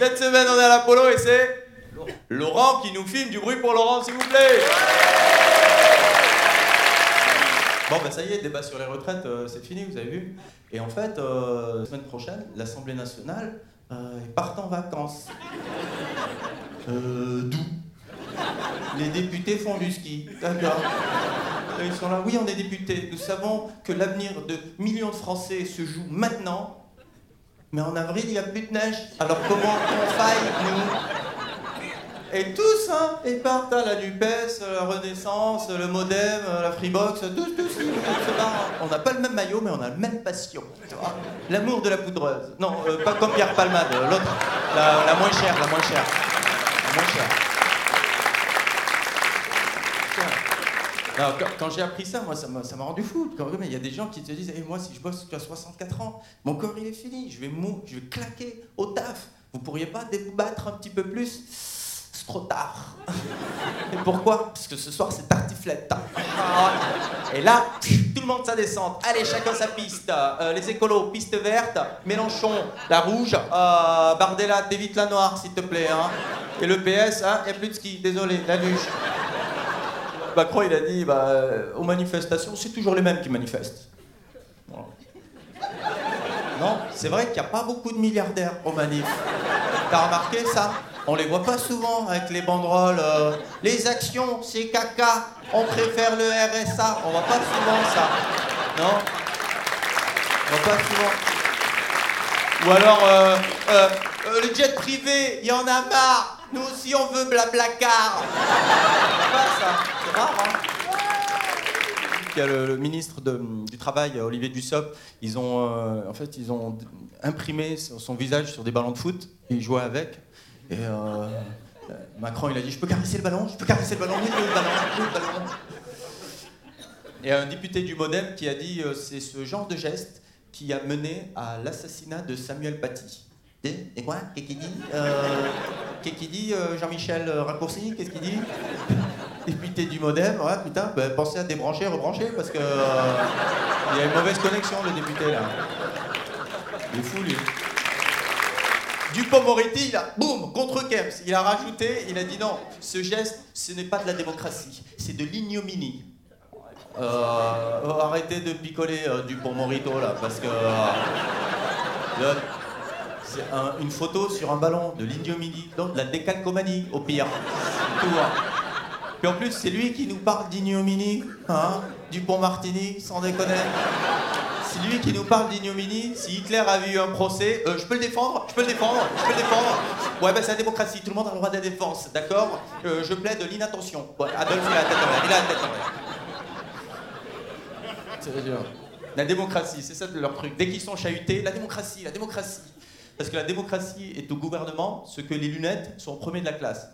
Cette semaine, on est à l'Apollo et c'est Laurent qui nous filme. Du bruit pour Laurent, s'il vous plaît. Bon, ben ça y est, débat sur les retraites, euh, c'est fini, vous avez vu. Et en fait, euh, la semaine prochaine, l'Assemblée nationale euh, part en vacances. D'où? Les députés font du ski. D'accord. Ils sont là. Oui, on est députés. Nous savons que l'avenir de millions de Français se joue maintenant. Mais en avril, il n'y a plus de neige. Alors comment on faille, nous Et tous, hein, ils partent à la NUPES, la Renaissance, le Modem, la Freebox, tous, tous, tous. On n'a pas le même maillot, mais on a la même passion. L'amour de la poudreuse. Non, euh, pas comme Pierre Palmade, l'autre. La, la moins chère, la moins chère. La moins chère. Alors, quand, quand j'ai appris ça, moi, ça m'a rendu fou. Il y a des gens qui te disent Eh, Moi, si je bosse jusqu'à 64 ans, mon corps, il est fini. Je vais mou, je vais claquer au taf. Vous pourriez pas débattre un petit peu plus? C'est trop tard. Et pourquoi? Parce que ce soir, c'est tartiflette. Ah. Et là, tout le monde sa descente. Allez, chacun sa piste. Euh, les écolos, piste verte. Mélenchon, la rouge. Euh, Bardella, t'évites la noire, s'il te plaît. hein. Et le PS, il n'y a plus de ski. Désolé, la luge. Macron, il a dit, bah, euh, aux manifestations, c'est toujours les mêmes qui manifestent. Non, c'est vrai qu'il n'y a pas beaucoup de milliardaires aux manifs. T'as remarqué ça? On les voit pas souvent avec les banderoles. euh, les actions, c'est caca. On préfère le RSA. On voit pas souvent ça. Non? On voit pas souvent. Ou alors, euh, le jet privé, il y en a marre. Nous aussi, on veut blablacar. Pas ça. Hein. Il y a le, ministre du Travail, Olivier Dussopt, ils ont, euh, en fait, ils ont imprimé son visage sur des ballons de foot. Ils jouaient avec. Et euh, euh, Macron, il a dit Je peux caresser le ballon Je peux caresser le ballon le ballon. Et un député du Modem qui a dit C'est ce genre de geste qui a mené à l'assassinat de Samuel Paty. Et quoi? Qu'est-ce qu'il dit? Qu'est-ce qu'il dit Jean-Michel Raccourci? Qu'est-ce qu'il dit? Député du Modem, ouais, putain, bah, pensez à débrancher, rebrancher, parce que euh, il y a une mauvaise connexion, le député, là. Il est fou, lui. Dupont-Moretti, là, boum, contre Kemp's. Il a rajouté, il a dit non, ce geste, ce n'est pas de la démocratie, c'est de l'ignominie. Euh, arrêtez de picoler euh, Dupont-Morito, là, parce que... euh, c'est un- une photo sur un ballon, de l'ignominie, donc de la décalcomanie, au pire. Tout, hein. Puis en plus, c'est lui qui nous parle d'ignominie, hein, Dupont-Martini, sans déconner. C'est lui qui nous parle d'ignominie. Si Hitler avait eu un procès, euh, je peux le défendre, je peux le défendre, je peux le défendre. Ouais, ben c'est la démocratie, tout le monde a le droit de la défense, d'accord? Euh, Je plaide l'inattention. Ouais, Adolphe, il a la tête en l'air, il a la tête en l'air. C'est dur. La démocratie, c'est ça leur truc. Dès qu'ils sont chahutés, la démocratie, la démocratie. Parce que la démocratie est au gouvernement ce que les lunettes sont au premier de la classe.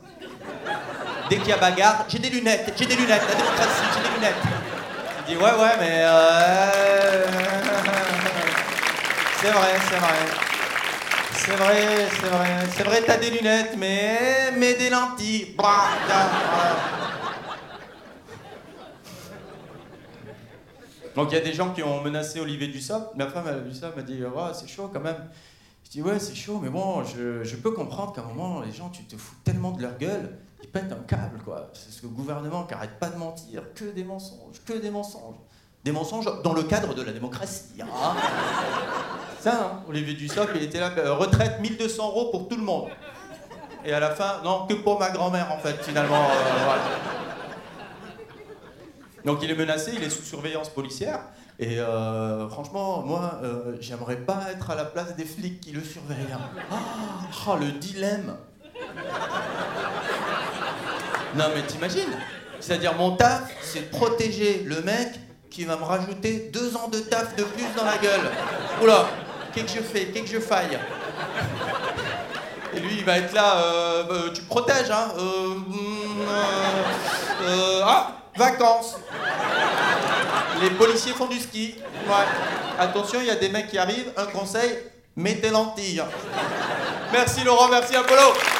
Dès qu'il y a bagarre, j'ai des lunettes, j'ai des lunettes, la démocratie, j'ai des lunettes. Il dit ouais ouais mais euh... c'est vrai, c'est vrai. C'est vrai, c'est vrai. C'est vrai, t'as des lunettes, mais mais des lentilles. Bah. Donc il y a des gens qui ont menacé Olivier Dussopt. Ma femme ça, m'a dit ouais, c'est chaud quand même. Je dis ouais, c'est chaud, mais bon, je, je peux comprendre qu'à un moment, les gens, tu te fous tellement de leur gueule, ils pètent un câble, quoi. C'est ce gouvernement qui arrête pas de mentir, que des mensonges, que des mensonges. Des mensonges dans le cadre de la démocratie. Hein. ça, hein, Olivier Dussopt, il était là, euh, retraite 1200 euros pour tout le monde. Et à la fin, non, que pour ma grand-mère, en fait, finalement. euh, voilà. Donc il est menacé, il est sous surveillance policière. Et euh, franchement, moi, euh, j'aimerais pas être à la place des flics qui le surveillent. hein. Ah, ah, le dilemme. Non mais t'imagines? C'est-à-dire mon taf, c'est de protéger le mec qui va me rajouter deux ans de taf de plus dans la gueule. Oula, qu'est-ce que je fais? Qu'est-ce que je faille? Et lui, il va être là, euh, euh, tu me protèges, hein euh, mm, Ah, vacances les policiers font du ski. Attention, il y a des mecs qui arrivent. Un conseil, mets tes lentilles. Merci Laurent, merci Apollo.